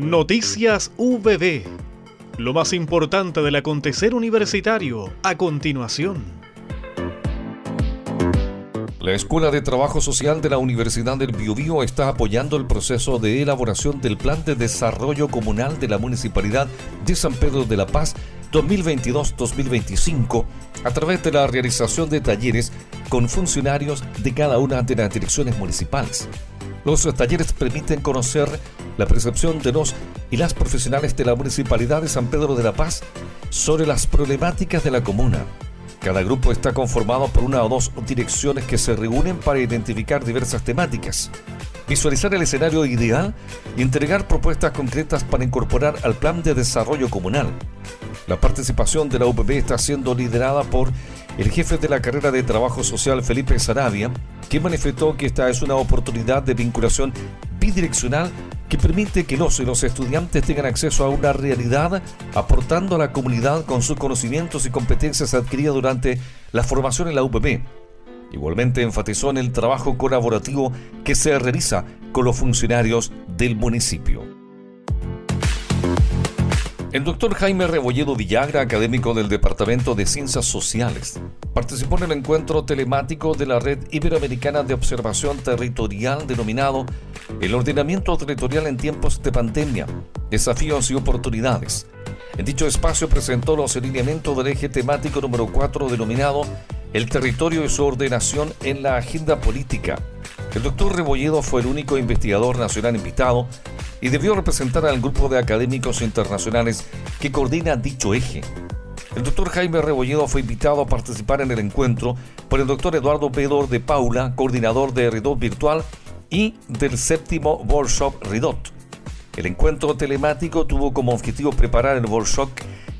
Noticias VB. Lo más importante del acontecer universitario a continuación. La Escuela de Trabajo Social de la Universidad del Biobío está apoyando el proceso de elaboración del Plan de Desarrollo Comunal de la Municipalidad de San Pedro de la Paz 2022-2025 a través de la realización de talleres con funcionarios de cada una de las direcciones municipales. Los talleres permiten conocer la percepción de los y las profesionales de la Municipalidad de San Pedro de la Paz sobre las problemáticas de la comuna. Cada grupo está conformado por una o dos direcciones que se reúnen para identificar diversas temáticas, visualizar el escenario ideal y entregar propuestas concretas para incorporar al plan de desarrollo comunal. La participación de la UPB está siendo liderada por el jefe de la carrera de trabajo social Felipe Sarabia, que manifestó que esta es una oportunidad de vinculación bidireccional que permite que los y los estudiantes tengan acceso a una realidad aportando a la comunidad con sus conocimientos y competencias adquiridas durante la formación en la UPB. Igualmente enfatizó en el trabajo colaborativo que se realiza con los funcionarios del municipio. El doctor Jaime Rebolledo Villagra, académico del Departamento de Ciencias Sociales, participó en el encuentro telemático de la Red Iberoamericana de Observación Territorial denominado El ordenamiento territorial en tiempos de pandemia, desafíos y oportunidades. En dicho espacio presentó los alineamientos del eje temático número 4 denominado El territorio y su ordenación en la agenda política. El doctor Rebolledo fue el único investigador nacional invitado y debió representar al grupo de académicos internacionales que coordina dicho eje. El doctor Jaime Rebolledo fue invitado a participar en el encuentro por el doctor Eduardo Pedor de Paula, coordinador de Ridot Virtual y del séptimo workshop Ridot. El encuentro telemático tuvo como objetivo preparar el workshop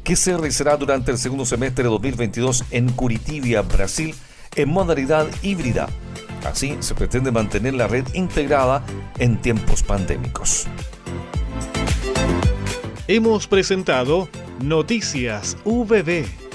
que se realizará durante el segundo semestre de 2022 en Curitiba, Brasil, en modalidad híbrida. Así se pretende mantener la red integrada en tiempos pandémicos. Hemos presentado Noticias VB